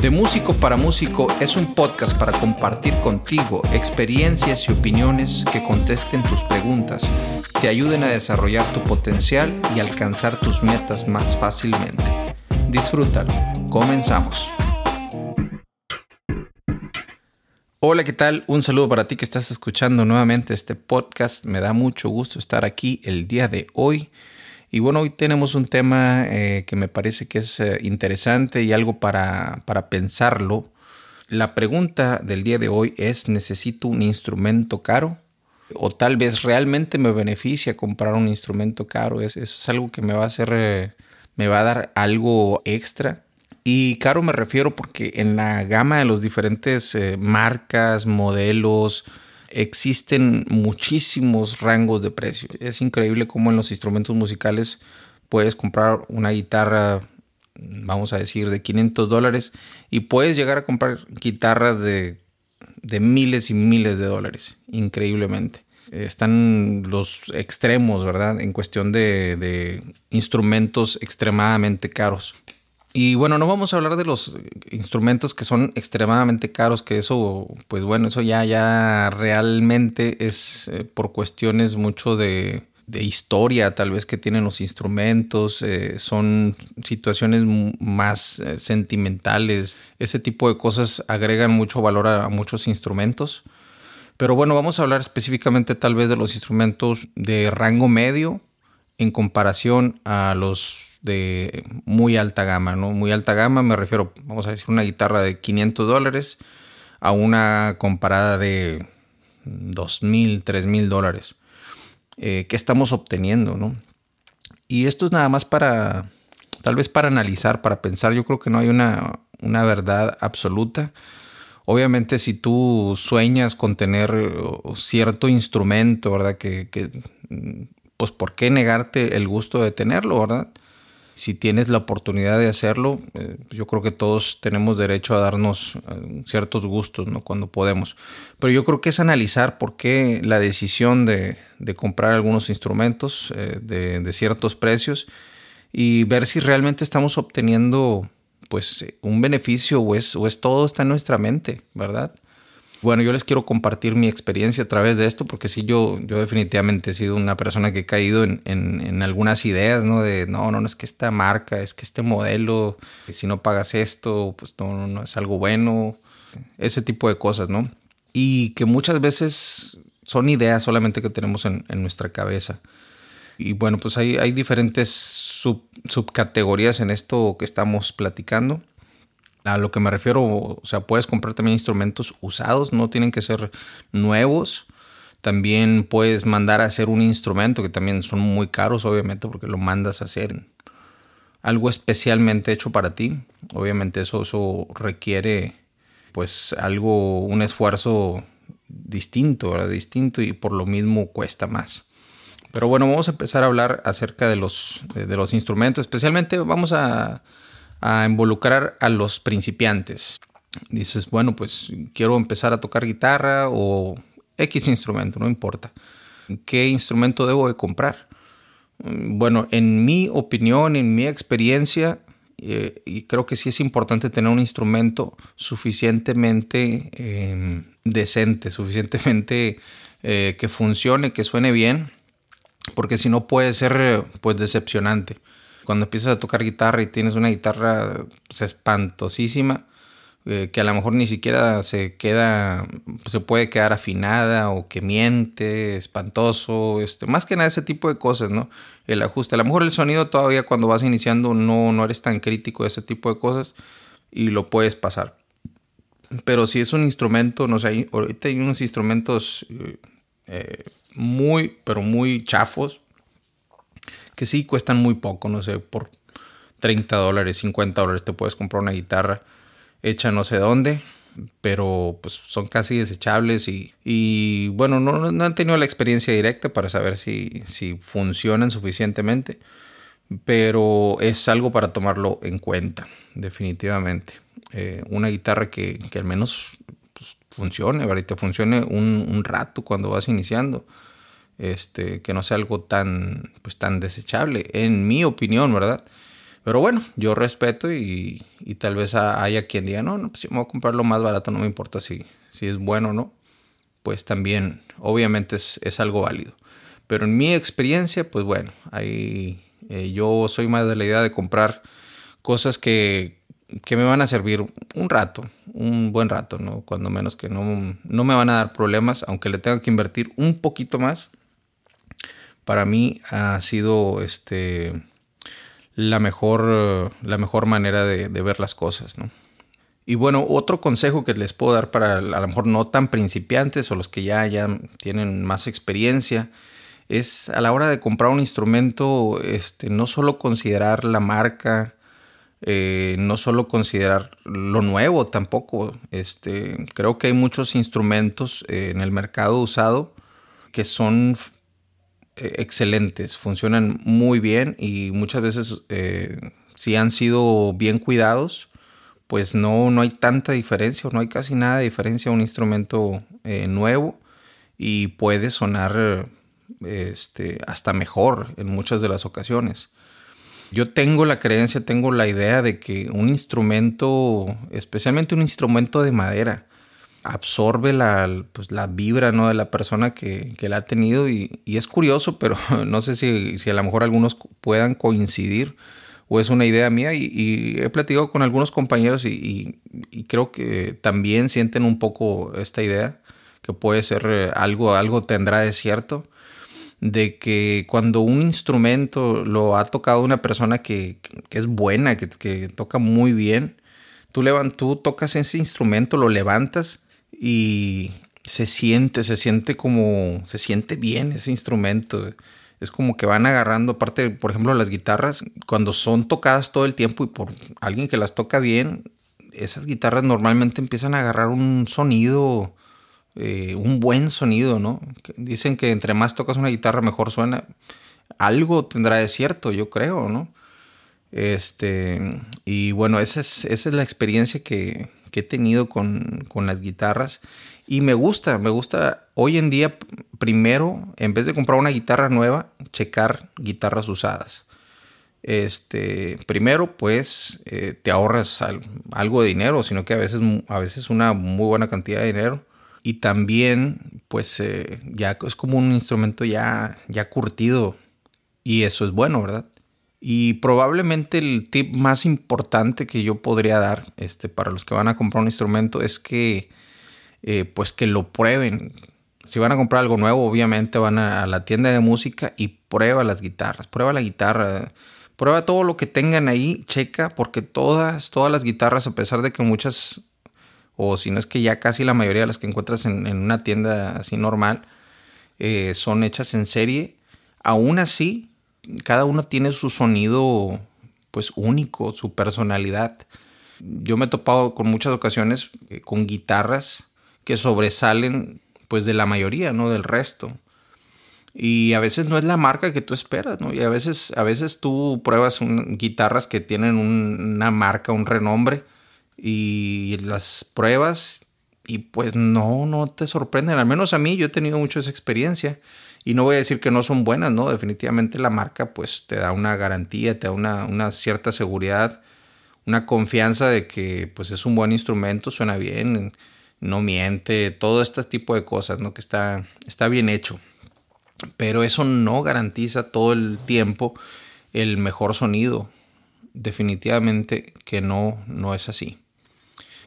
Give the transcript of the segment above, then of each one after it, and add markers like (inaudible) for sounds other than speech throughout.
De Músico para Músico es un podcast para compartir contigo experiencias y opiniones que contesten tus preguntas, te ayuden a desarrollar tu potencial y alcanzar tus metas más fácilmente. Disfrútalo. Comenzamos. Hola, ¿qué tal? Un saludo para ti que estás escuchando nuevamente este podcast. Me da mucho gusto estar aquí el día de hoy. Y bueno, hoy tenemos un tema eh, que me parece que es eh, interesante y algo para, para pensarlo. La pregunta del día de hoy es, ¿necesito un instrumento caro? O tal vez realmente me beneficia comprar un instrumento caro. Eso es algo que me va a hacer, eh, me va a dar algo extra. Y caro me refiero porque en la gama de los diferentes marcas, modelos, existen muchísimos rangos de precio. Es increíble cómo en los instrumentos musicales puedes comprar una guitarra, vamos a decir, de 500 dólares y puedes llegar a comprar guitarras de, miles y miles de dólares, increíblemente. Están los extremos, ¿verdad? En cuestión de instrumentos extremadamente caros. Y bueno, no vamos a hablar de los instrumentos que son extremadamente caros, que eso, pues bueno, eso ya, ya realmente es eh, por cuestiones mucho de, historia tal vez que tienen los instrumentos, eh, son situaciones más eh, sentimentales, ese tipo de cosas agregan mucho valor a, muchos instrumentos. Pero bueno, vamos a hablar específicamente tal vez de los instrumentos de rango medio en comparación a los de muy alta gama, ¿no? Muy alta gama me refiero, vamos a decir, una guitarra de 500 dólares a una comparada de 2.000, 3.000 dólares. Eh, ¿Qué estamos obteniendo, no? Y esto es nada más para, tal vez para analizar, para pensar. Yo creo que no hay una, una verdad absoluta. Obviamente si tú sueñas con tener cierto instrumento, ¿verdad? Que, que, pues ¿por qué negarte el gusto de tenerlo, ¿verdad? Si tienes la oportunidad de hacerlo, eh, yo creo que todos tenemos derecho a darnos eh, ciertos gustos ¿no? cuando podemos. Pero yo creo que es analizar por qué la decisión de, comprar algunos instrumentos eh, de, ciertos precios y ver si realmente estamos obteniendo pues un beneficio o es, o es todo está en nuestra mente, ¿verdad? Bueno, yo les quiero compartir mi experiencia a través de esto, porque sí, yo, yo definitivamente he sido una persona que he caído en, en, algunas ideas, ¿no? De, no, no, no es que esta marca, es que este modelo, si no pagas esto, pues no, no es algo bueno, ese tipo de cosas, ¿no? Y que muchas veces son ideas solamente que tenemos en, en nuestra cabeza. Y bueno, pues hay, hay diferentes subcategorías en esto que estamos platicando. A lo que me refiero, o sea, puedes comprar también instrumentos usados, no tienen que ser nuevos. También puedes mandar a hacer un instrumento, que también son muy caros, obviamente, porque lo mandas a hacer algo especialmente hecho para ti. Obviamente eso, eso requiere pues algo, un esfuerzo distinto, ¿verdad? Distinto y por lo mismo cuesta más. Pero bueno, vamos a empezar a hablar acerca de los, de los instrumentos. Especialmente vamos a a involucrar a los principiantes. Dices, bueno, pues quiero empezar a tocar guitarra o X instrumento, no importa. ¿Qué instrumento debo de comprar? Bueno, en mi opinión, en mi experiencia, eh, y creo que sí es importante tener un instrumento suficientemente em, decente, suficientemente eh, que funcione, que suene bien, porque si no puede ser pues decepcionante cuando empiezas a tocar guitarra y tienes una guitarra pues, espantosísima, eh, que a lo mejor ni siquiera se queda, se puede quedar afinada o que miente, espantoso, este, más que nada ese tipo de cosas, ¿no? El ajuste. A lo mejor el sonido todavía cuando vas iniciando no, no eres tan crítico de ese tipo de cosas y lo puedes pasar. Pero si es un instrumento, no sé, ahorita hay unos instrumentos eh, muy, pero muy chafos, que sí cuestan muy poco, no sé, por 30 dólares, 50 dólares te puedes comprar una guitarra hecha no sé dónde, pero pues son casi desechables y, bueno, no, no, han tenido la experiencia directa para saber si, si funcionan suficientemente, pero es algo para tomarlo en cuenta, definitivamente. Eh, una guitarra que, que al menos pues, funcione, ¿verdad? funcione un, un rato cuando vas iniciando este, que no sea algo tan, pues, tan desechable, en mi opinión, ¿verdad? Pero bueno, yo respeto y, tal vez haya quien diga, no, no, pues yo me voy a comprar lo más barato, no me importa si, si es bueno o no. Pues también, obviamente es, es algo válido. Pero en mi experiencia, pues bueno, ahí eh, yo soy más de la idea de comprar cosas que, que, me van a servir un rato, un buen rato, ¿no? Cuando menos que no, no me van a dar problemas, aunque le tenga que invertir un poquito más. Para mí ha sido este la mejor, la mejor manera de, ver las cosas, ¿no? Y bueno, otro consejo que les puedo dar para a lo mejor no tan principiantes o los que ya, ya tienen más experiencia es a la hora de comprar un instrumento, este, no solo considerar la marca, eh, no solo considerar lo nuevo tampoco. Este, creo que hay muchos instrumentos eh, en el mercado usado que son excelentes, funcionan muy bien y muchas veces eh, si han sido bien cuidados, pues no, no hay tanta diferencia o no hay casi nada de diferencia a un instrumento eh, nuevo y puede sonar este, hasta mejor en muchas de las ocasiones. Yo tengo la creencia, tengo la idea de que un instrumento, especialmente un instrumento de madera, absorbe la, pues, la vibra ¿no? de la persona que, que la ha tenido y, y, es curioso, pero (laughs) no sé si, si, a lo mejor algunos puedan coincidir o es una idea mía y, y he platicado con algunos compañeros y, y, creo que también sienten un poco esta idea que puede ser eh, algo, algo tendrá de cierto de que cuando un instrumento lo ha tocado una persona que, que es buena, que, que, toca muy bien, tú, tú tocas ese instrumento, lo levantas y se siente, se siente como, se siente bien ese instrumento. Es como que van agarrando, aparte, por ejemplo, las guitarras, cuando son tocadas todo el tiempo y por alguien que las toca bien, esas guitarras normalmente empiezan a agarrar un sonido, eh, un buen sonido, ¿no? Dicen que entre más tocas una guitarra mejor suena. Algo tendrá de cierto, yo creo, ¿no? Este, y bueno, esa es, esa es la experiencia que, que he tenido con, con, las guitarras. Y me gusta, me gusta hoy en día, primero, en vez de comprar una guitarra nueva, checar guitarras usadas. Este, primero, pues, eh, te ahorras algo de dinero, sino que a veces, a veces una muy buena cantidad de dinero. Y también, pues, eh, ya es como un instrumento ya, ya curtido. Y eso es bueno, ¿verdad? Y probablemente el tip más importante que yo podría dar este, para los que van a comprar un instrumento es que, eh, pues que lo prueben. Si van a comprar algo nuevo, obviamente van a, la tienda de música y prueba las guitarras, prueba la guitarra, prueba todo lo que tengan ahí, checa, porque todas, todas las guitarras, a pesar de que muchas, o si no es que ya casi la mayoría de las que encuentras en, una tienda así normal, eh, son hechas en serie, aún así cada uno tiene su sonido pues único, su personalidad. Yo me he topado con muchas ocasiones eh, con guitarras que sobresalen pues de la mayoría, no del resto. Y a veces no es la marca que tú esperas, ¿no? Y a veces, a veces tú pruebas guitarras que tienen una marca, un renombre, y las pruebas y pues no, no te sorprenden. Al menos a mí yo he tenido mucho esa experiencia. Y no voy a decir que no son buenas, ¿no? Definitivamente la marca pues te da una garantía, te da una, cierta seguridad, una confianza de que pues es un buen instrumento, suena bien, no miente, todo este tipo de cosas, ¿no? Que está, está bien hecho. Pero eso no garantiza todo el tiempo el mejor sonido. Definitivamente que no, no es así.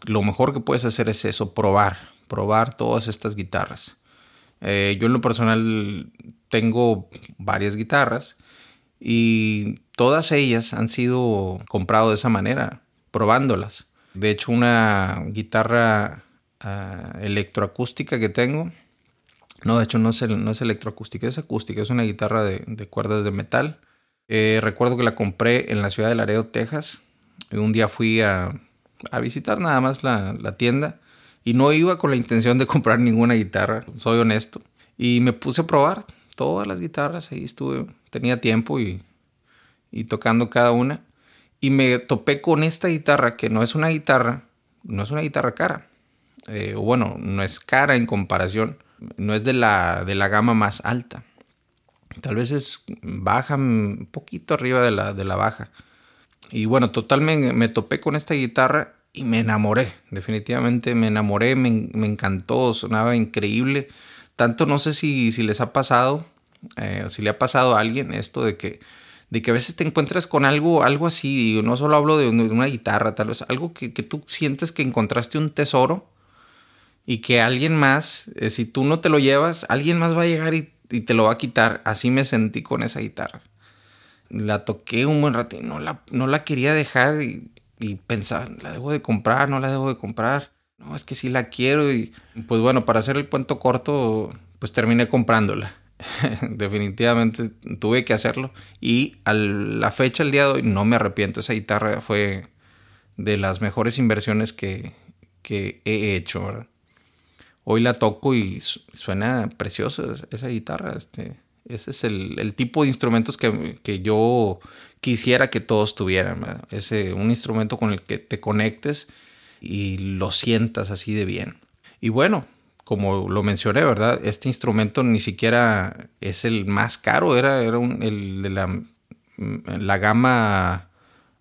Lo mejor que puedes hacer es eso, probar, probar todas estas guitarras. Eh, yo en lo personal tengo varias guitarras y todas ellas han sido comprado de esa manera, probándolas. De hecho, una guitarra ah, electroacústica que tengo, no, de hecho no es, no es electroacústica, es acústica, es una guitarra de, cuerdas de metal. Eh, recuerdo que la compré en la ciudad de Laredo, Texas. Un día fui a, visitar nada más la, la tienda y no iba con la intención de (laughs) comprar ninguna guitarra, soy honesto. Y me puse a probar todas las guitarras, ahí estuve, tenía tiempo y, y tocando cada una. Y me topé con esta guitarra, que no es una guitarra, no es una guitarra cara. Eh, bueno, no es cara en comparación, no es de la, de la gama más alta. Tal vez es baja, un poquito arriba de la, de la baja. Y bueno, total me, topé con esta guitarra y me enamoré. Definitivamente me enamoré, me, encantó, sonaba increíble. Tanto no sé si, si les ha pasado, eh, si le ha pasado a alguien esto de que, de que a veces te encuentras con algo, algo así. Y no solo hablo de una guitarra, tal vez algo que, que tú sientes que encontraste un tesoro y que alguien más, eh, si tú no te lo llevas, alguien más va a llegar y, te lo va a quitar. Así me sentí con esa guitarra. La toqué un buen rato y no la, no la quería dejar y pensaba, ¿la debo de comprar? ¿No la debo de comprar? No, es que sí la quiero y pues bueno, para hacer el cuento corto, pues terminé comprándola. (laughs) Definitivamente tuve que hacerlo y a la fecha, el día de hoy, no me arrepiento. Esa guitarra fue de las mejores inversiones que, que he hecho, ¿verdad? hoy la toco y suena precioso esa guitarra. Este, ese es el, tipo de instrumentos que, yo quisiera que todos tuvieran. Ese, un instrumento con el que te conectes y lo sientas así de bien. Y bueno, como lo mencioné, ¿verdad? Este instrumento ni siquiera es el más caro, era, era el de la, la gama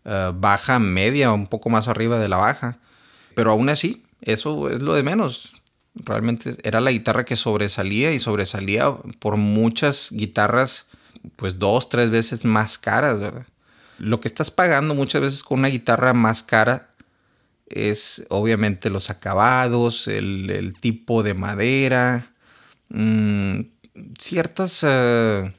eh, baja, media, un poco más arriba de la baja. Pero aún así, eso es lo de menos. Realmente era la guitarra que sobresalía y sobresalía por muchas guitarras, pues dos, tres veces más caras, ¿verdad? Lo que estás pagando muchas veces con una guitarra más cara es obviamente los acabados, el, tipo de madera, mm, ciertos eh,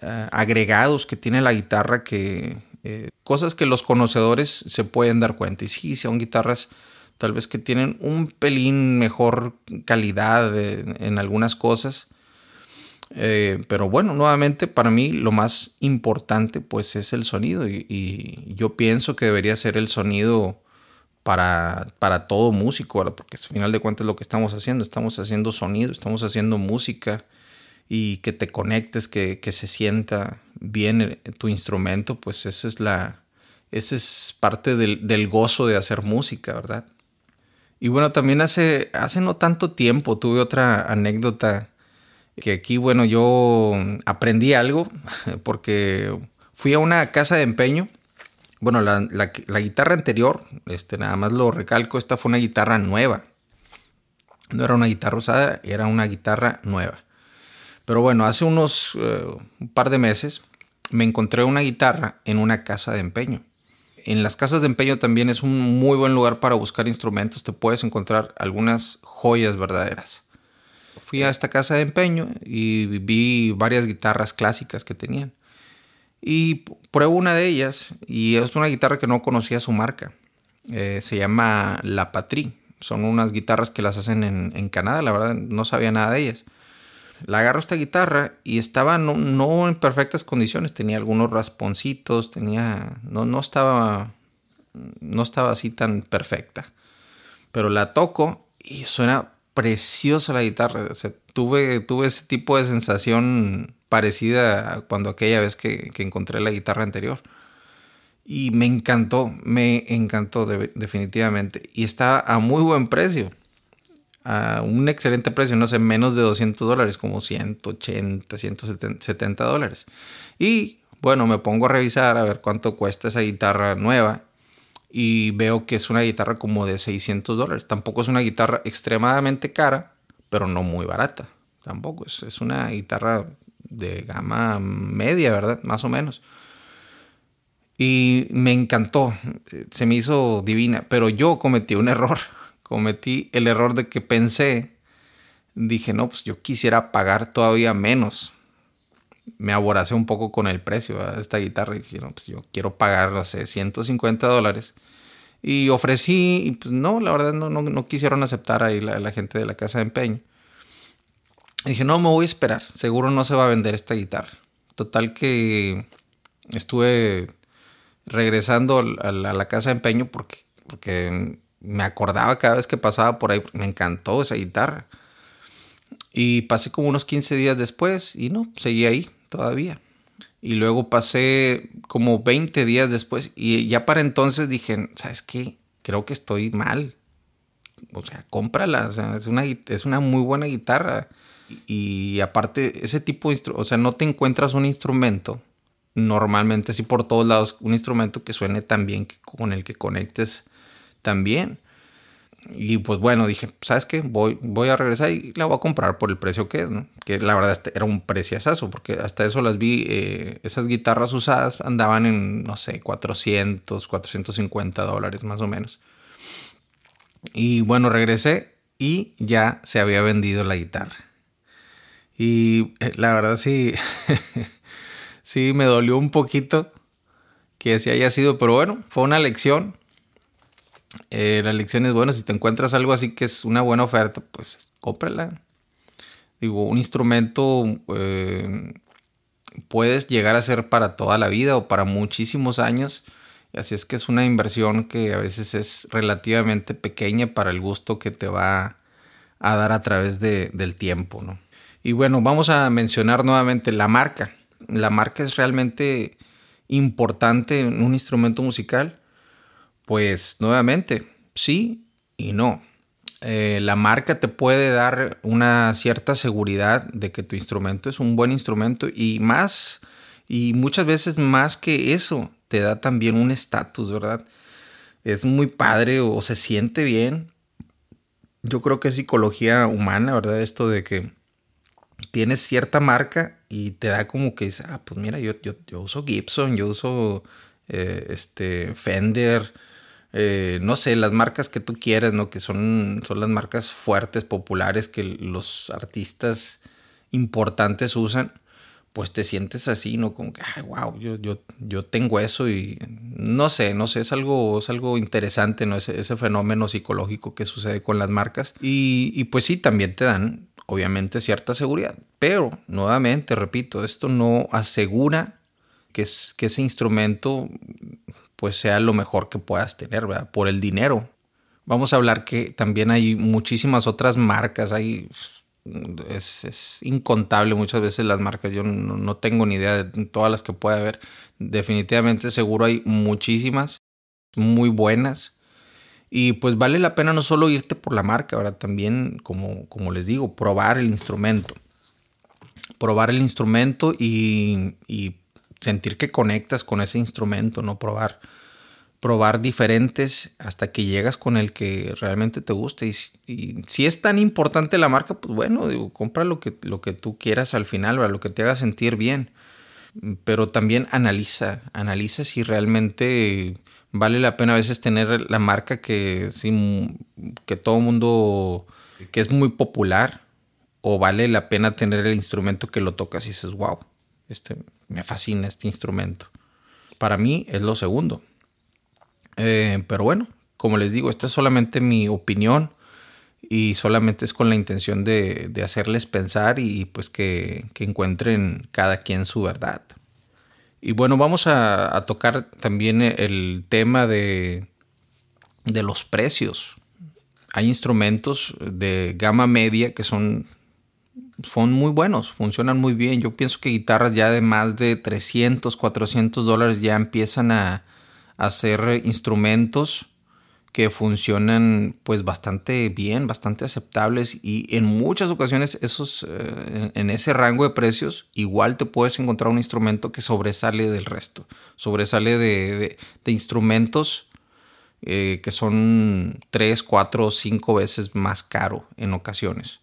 eh, agregados que tiene la guitarra que... Eh, cosas que los conocedores se pueden dar cuenta. Y sí, son guitarras tal vez que tienen un pelín mejor calidad en algunas cosas. Eh, pero bueno, nuevamente para mí lo más importante pues es el sonido y, yo pienso que debería ser el sonido para, para todo músico, porque al final de cuentas lo que estamos haciendo, estamos haciendo sonido, estamos haciendo música y que te conectes, que, que se sienta bien tu instrumento, pues esa es la, esa es parte del, del gozo de hacer música, ¿verdad? Y bueno, también hace, hace no tanto tiempo tuve otra anécdota que aquí, bueno, yo aprendí algo porque fui a una casa de empeño. Bueno, la, guitarra anterior, este, nada más lo recalco, esta fue una guitarra nueva. No era una guitarra usada, era una guitarra nueva. Pero bueno, hace unos eh, par de meses me encontré una guitarra en una casa de empeño en las casas de empeño también es un muy buen lugar para buscar instrumentos. Te puedes encontrar algunas joyas verdaderas. Fui a esta casa de empeño y vi varias guitarras clásicas que tenían. Y pruebo una de ellas y es una guitarra que no conocía su marca. Eh, se llama La Patrie. Son unas guitarras que las hacen en, Canadá. La verdad no sabía nada de ellas la agarro esta guitarra y estaba no, en perfectas condiciones, tenía algunos rasponcitos, tenía, no, no estaba, no estaba así tan perfecta. Pero la toco y suena preciosa la guitarra. tuve, tuve ese tipo de sensación parecida a cuando aquella vez que, encontré la guitarra anterior. Y me encantó, me encantó definitivamente. Y está a muy buen precio a un excelente precio, no sé, menos de 200 dólares, como 180, 170 dólares. Y bueno, me pongo a revisar a ver cuánto cuesta esa guitarra nueva y veo que es una guitarra como de 600 dólares. Tampoco es una guitarra extremadamente cara, pero no muy barata. Tampoco, es, es una guitarra de gama media, ¿verdad? Más o menos. Y me encantó, se me hizo divina, pero yo cometí un error (laughs) cometí el error de que pensé, dije, no, pues yo quisiera pagar todavía menos. Me aboracé un poco con el precio de esta guitarra y dije, no, pues yo quiero pagar, no sé, 150 dólares. Y ofrecí, y pues no, la verdad no, no, quisieron aceptar ahí la, la, gente de la casa de empeño. Y dije, no, me voy a esperar, seguro no se va a vender esta guitarra. Total que estuve regresando a la, a la casa de empeño porque, porque me acordaba cada vez que pasaba por ahí, me encantó esa guitarra. Y pasé como unos 15 días después y no, seguí ahí todavía. Y luego pasé como 20 días después y ya para entonces dije, ¿sabes qué? Creo que estoy mal. O sea, cómprala. O sea, es una, es una muy buena guitarra. Y, aparte, ese tipo de o sea, no te encuentras un instrumento normalmente así por todos lados un instrumento que suene tan bien que con el que conectes también. Y pues bueno, dije, ¿sabes qué? Voy, voy a regresar y la voy a comprar por el precio que es, ¿no? Que la verdad este era un preciazazo, porque hasta eso las vi, eh, esas guitarras usadas andaban en, no sé, 400, 450 dólares más o menos. Y bueno, regresé y ya se había vendido la guitarra. Y eh, la verdad sí, (laughs) sí me dolió un poquito que así haya sido, pero bueno, fue una lección eh, la lección es, bueno, si te encuentras algo así que es una buena oferta, pues cómprala. Digo, un instrumento eh, puedes llegar a ser para toda la vida o para muchísimos años. Así es que es una inversión que a veces es relativamente pequeña para el gusto que te va a dar a través del tiempo, ¿no? Y bueno, vamos a mencionar nuevamente la marca. La marca es realmente importante en un instrumento musical pues nuevamente, sí y no. Eh, la marca te puede dar una cierta seguridad de que tu instrumento es un buen instrumento y más, y muchas veces más que eso, te da también un estatus, ¿verdad? Es muy padre o se siente bien. Yo creo que es psicología humana, ¿verdad? Esto de que tienes cierta marca y te da como que ah, pues mira, yo, yo, uso Gibson, yo uso eh, este Fender, eh, no sé, las marcas que tú quieras, ¿no? Que son, son las marcas fuertes, populares, que los artistas importantes usan, pues te sientes así, ¿no? Como que, ay, wow, yo, yo, yo tengo eso y no sé, no sé, es algo, es algo interesante, ¿no? Ese, ese fenómeno psicológico que sucede con las marcas. Y, y pues sí, también te dan, obviamente, cierta seguridad. Pero, nuevamente, repito, esto no asegura que, es, que ese instrumento pues sea lo mejor que puedas tener, ¿verdad? Por el dinero. Vamos a hablar que también hay muchísimas otras marcas, hay es, incontable muchas veces las marcas, yo no, tengo ni idea de todas las que puede haber. Definitivamente seguro hay muchísimas muy buenas. Y pues vale la pena no solo irte por la marca, ahora también, como, como les digo, probar el instrumento. Probar el instrumento y sentir que conectas con ese instrumento, no probar probar diferentes hasta que llegas con el que realmente te guste. Y, si es tan importante la marca, pues bueno, compra lo que, lo que tú quieras al final, lo que te haga sentir bien. Pero también analiza, analiza si realmente vale la pena a veces tener la marca que, que todo mundo, que es muy popular, o vale la pena tener el instrumento que lo tocas y dices, wow, este, me fascina este instrumento. Para mí es lo segundo. Eh, pero bueno, como les digo, esta es solamente mi opinión y solamente es con la intención de, hacerles pensar y pues que, encuentren cada quien su verdad. Y bueno, vamos a, tocar también el tema de, de los precios. Hay instrumentos de gama media que son son muy buenos, funcionan muy bien. Yo pienso que guitarras ya de más de 300, 400 dólares ya empiezan a, hacer instrumentos que funcionan pues bastante bien, bastante aceptables y en muchas ocasiones esos, eh, en ese rango de precios igual te puedes encontrar un instrumento que sobresale del resto, sobresale de, instrumentos eh, que son 3, 4 o 5 veces más caro en ocasiones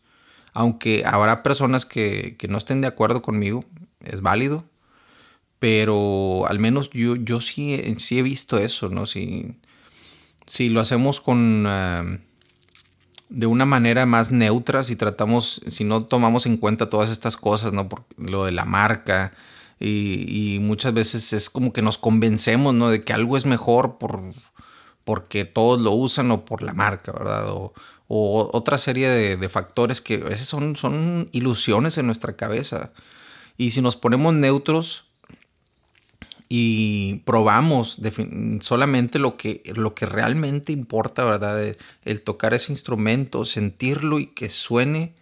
aunque habrá personas que, no estén de acuerdo conmigo, es válido, pero al menos yo, yo sí, sí he visto eso, ¿no? Si, si lo hacemos con... Ah, de una manera más neutra, si tratamos, si no tomamos en cuenta todas estas cosas, ¿no? Por lo de la marca, y, muchas veces es como que nos convencemos, ¿no? De que algo es mejor por, porque todos lo usan o por la marca, ¿verdad? O otra serie de, factores que a veces son, son ilusiones en nuestra cabeza. Y si nos ponemos neutros y probamos solamente lo que, lo que realmente importa, ¿verdad? El, tocar ese instrumento, sentirlo y que suene,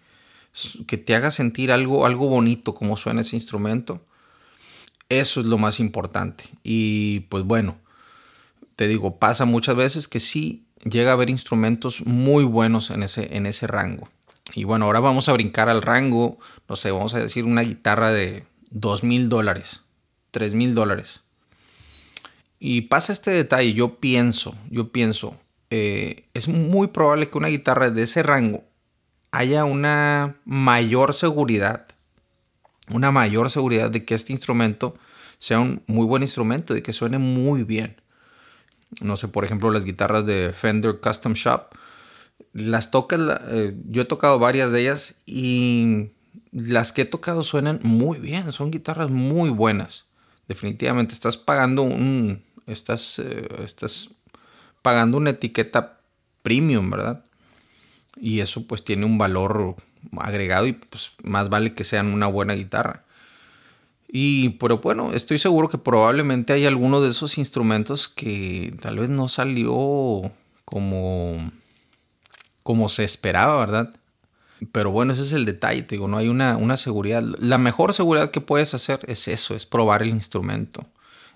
que te haga sentir algo, algo bonito como suena ese instrumento. Eso es lo más importante. Y pues bueno, te digo, pasa muchas veces que sí llega a haber instrumentos muy buenos en ese, en ese rango. Y bueno, ahora vamos a brincar al rango, no sé, vamos a decir una guitarra de dos mil dólares. 3 mil dólares. Y pasa este detalle, yo pienso, yo pienso, eh, es muy probable que una guitarra de ese rango haya una mayor seguridad, una mayor seguridad de que este instrumento sea un muy buen instrumento, de que suene muy bien. No sé, por ejemplo, las guitarras de Fender Custom Shop, las tocas, eh, yo he tocado varias de ellas y las que he tocado suenan muy bien, son guitarras muy buenas. Definitivamente estás pagando un estás, eh, estás pagando una etiqueta premium, ¿verdad? Y eso pues tiene un valor agregado y pues más vale que sean una buena guitarra. Y pero bueno, estoy seguro que probablemente hay alguno de esos instrumentos que tal vez no salió como como se esperaba, ¿verdad? Pero bueno, ese es el detalle, te digo, no hay una, una seguridad. La mejor seguridad que puedes hacer es eso, es probar el instrumento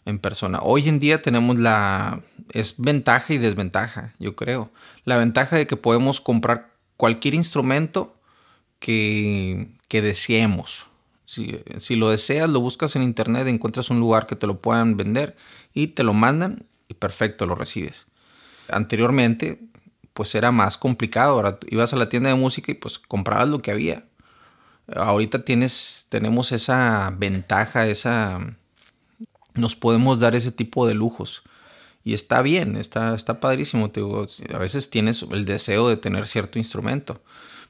en persona. Hoy en día tenemos la... es ventaja y desventaja, yo creo. La ventaja de que podemos comprar cualquier instrumento que, que deseemos. Si, lo deseas, lo buscas en internet, encuentras un lugar que te lo puedan vender y te lo mandan y perfecto, lo recibes. Anteriormente, pues era más complicado. Ahora ibas a la tienda de música y pues comprabas lo que había. Ahorita tienes, tenemos esa ventaja, esa, nos podemos dar ese tipo de lujos. Y está bien, está, está padrísimo. a veces tienes el deseo de tener cierto instrumento.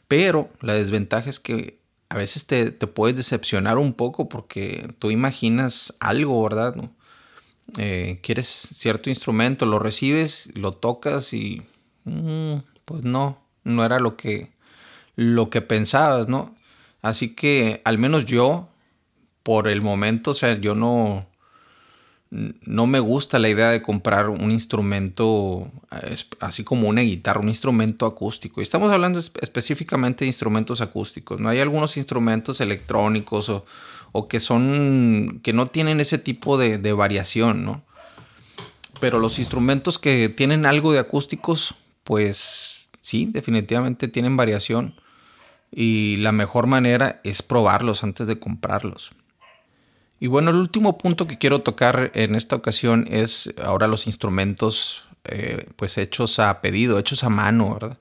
Pero la desventaja es que a veces te, puedes decepcionar un poco porque tú imaginas algo, ¿verdad? Eh, quieres cierto instrumento, lo recibes, lo tocas y mm, pues no, no era lo que, lo que pensabas, ¿no? Así que al menos yo, por el momento, o sea, yo no, no me gusta la idea de comprar un instrumento así como una guitarra, un instrumento acústico. Y estamos hablando específicamente de instrumentos acústicos. No hay algunos instrumentos electrónicos o, que son que no tienen ese tipo de, de, variación, ¿no? Pero los instrumentos que tienen algo de acústicos, pues sí, definitivamente tienen variación. Y la mejor manera es probarlos antes de comprarlos. Y bueno, el último punto que quiero tocar en esta ocasión es ahora los instrumentos eh, pues hechos a pedido, hechos a mano, ¿verdad?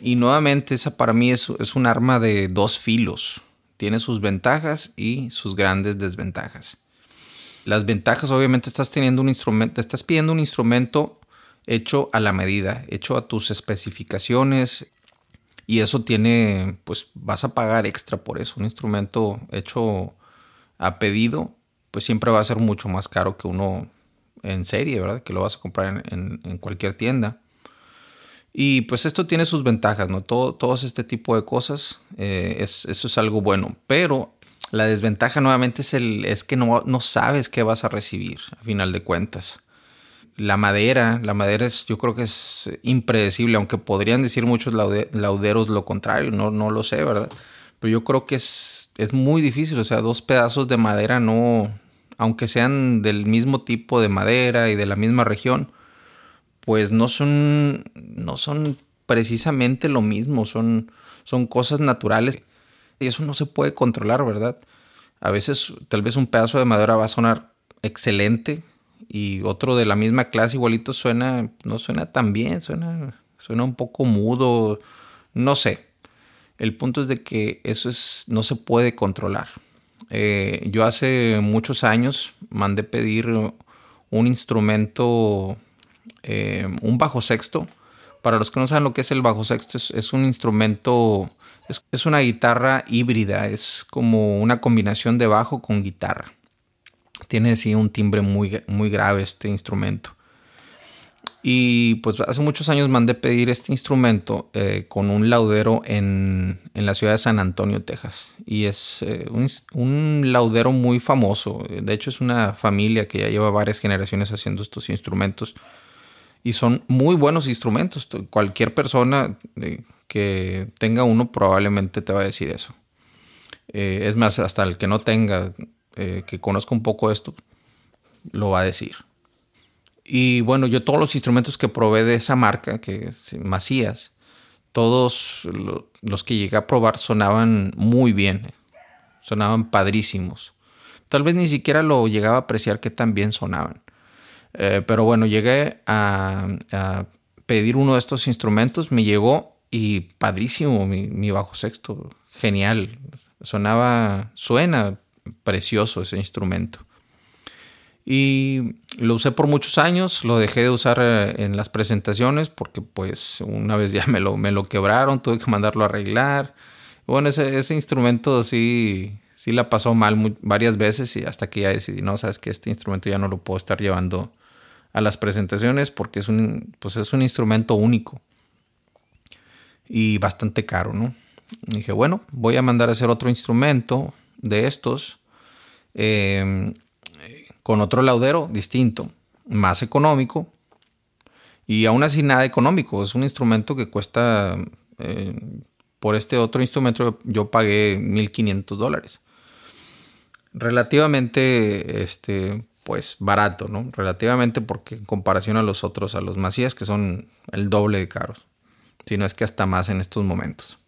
Y nuevamente esa para mí es, es un arma de dos filos. Tiene sus ventajas y sus grandes desventajas. Las ventajas obviamente estás teniendo un instrumento, estás pidiendo un instrumento hecho a la medida, hecho a tus especificaciones y eso tiene, pues vas a pagar extra por eso. Un instrumento hecho a pedido pues siempre va a ser mucho más caro que uno en serie, ¿verdad? Que lo vas a comprar en, cualquier tienda. Y pues esto tiene sus ventajas, ¿no? Todo, todos este tipo de cosas, eh, es, eso es algo bueno. Pero la desventaja nuevamente es, el, es que no, no sabes qué vas a recibir, a final de cuentas. La madera, la madera es, yo creo que es impredecible, aunque podrían decir muchos lauderos lo contrario, no, no lo sé, ¿verdad? Pero yo creo que es, es muy difícil, o sea, dos pedazos de madera no, aunque sean del mismo tipo de madera y de la misma región, pues no son, no son precisamente lo mismo, son, son cosas naturales y eso no se puede controlar, ¿verdad? A veces tal vez un pedazo de madera va a sonar excelente y otro de la misma clase igualito suena, no suena tan bien, suena, suena un poco mudo, no sé. El punto es de que eso es, no se puede controlar. Eh, yo hace muchos años mandé pedir un instrumento, eh, un bajo sexto. Para los que no saben lo que es el bajo sexto, es, un instrumento, es, una guitarra híbrida, es como una combinación de bajo con guitarra. Tiene así un timbre muy, muy grave este instrumento. Y pues hace muchos años mandé pedir este instrumento eh, con un laudero en, la ciudad de San Antonio, Texas. Y es eh, un, laudero muy famoso. De hecho es una familia que ya lleva varias generaciones haciendo estos instrumentos. Y son muy buenos instrumentos. Cualquier persona eh, que tenga uno probablemente te va a decir eso. es más, hasta el que no tenga, que conozca un poco esto, lo va a decir. Y bueno, yo todos los instrumentos que probé de esa marca, que es Macías, todos los que llegué a probar sonaban muy bien, sonaban padrísimos. Tal vez ni siquiera lo llegaba a apreciar que tan bien sonaban. Eh, pero bueno, llegué a, pedir uno de estos instrumentos, me llegó y padrísimo mi, bajo sexto, genial. Sonaba, suena precioso ese instrumento. Y lo usé por muchos años, lo dejé de usar eh, en las presentaciones porque pues una vez ya me lo, me lo quebraron, tuve que mandarlo a arreglar. Bueno, ese, ese instrumento sí, sí la pasó mal varias veces y hasta que ya decidí, no, sabes que este instrumento ya no lo puedo estar llevando a las presentaciones porque es un, pues es un instrumento único y bastante caro, ¿no? dije, bueno, voy a mandar a hacer otro instrumento de estos em, con otro laudero distinto, más económico y aún así nada económico. Es un instrumento que cuesta, eh, por este otro instrumento yo pagué 1.500 dólares. Relativamente, este, pues barato, ¿no? Relativamente porque en comparación a los otros, a los Macías, que son el doble de caros, si no es que hasta más en estos momentos.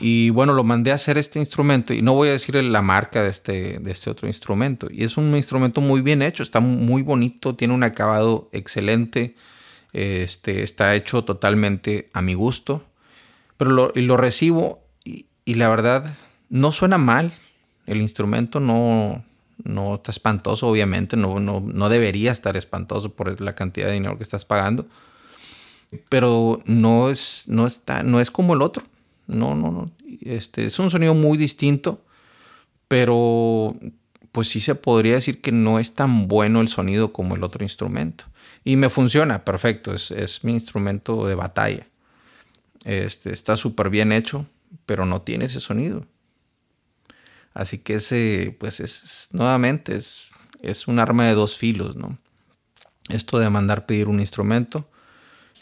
Y bueno, lo mandé a hacer este instrumento y no voy a decir la marca de este, de este otro instrumento. Y es un instrumento muy bien hecho, está muy bonito, tiene un acabado excelente, este, está hecho totalmente a mi gusto, pero lo, lo recibo y, y la verdad no suena mal, el instrumento no, no está espantoso, obviamente, no, no, debería estar espantoso por la cantidad de dinero que estás pagando, pero no es, no está, no es como el otro. No, no, no. Este, es un sonido muy distinto, pero pues sí se podría decir que no es tan bueno el sonido como el otro instrumento. Y me funciona, perfecto, es, es mi instrumento de batalla. Este, está súper bien hecho, pero no tiene ese sonido. Así que ese, pues es, nuevamente, es, es un arma de dos filos, ¿no? Esto de mandar pedir un instrumento.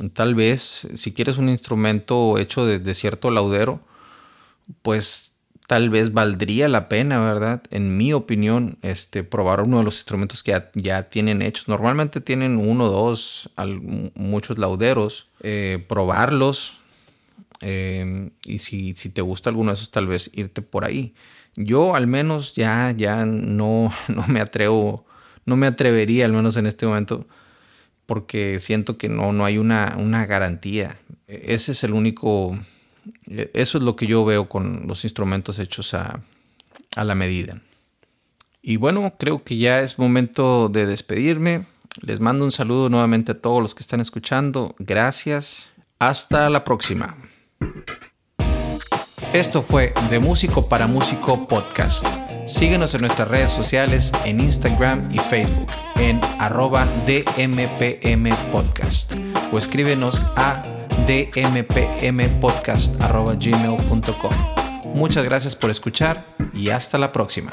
Tal vez, si quieres un instrumento hecho de, cierto laudero, pues tal vez valdría la pena, ¿verdad? En mi opinión, este, probar uno de los instrumentos que ya, tienen hechos. Normalmente tienen uno, dos, muchos lauderos. Eh, probarlos. Eh, y si, si, te gusta alguno de esos, tal vez irte por ahí. Yo al menos ya, ya no, (laughs) no me atrevo, no me atrevería al menos en este momento porque siento que no, no hay una, una garantía. Ese es el único, eso es lo que yo veo con los instrumentos hechos a, a la medida. Y bueno, creo que ya es momento de despedirme. Les mando un saludo nuevamente a todos los que están escuchando. Gracias. Hasta la próxima. Esto fue De Músico para Músico Podcast. Síguenos en nuestras redes sociales en Instagram y Facebook en arroba DMPM Podcast o escríbenos a dmpmpodcast.gmail.com. Muchas gracias por escuchar y hasta la próxima.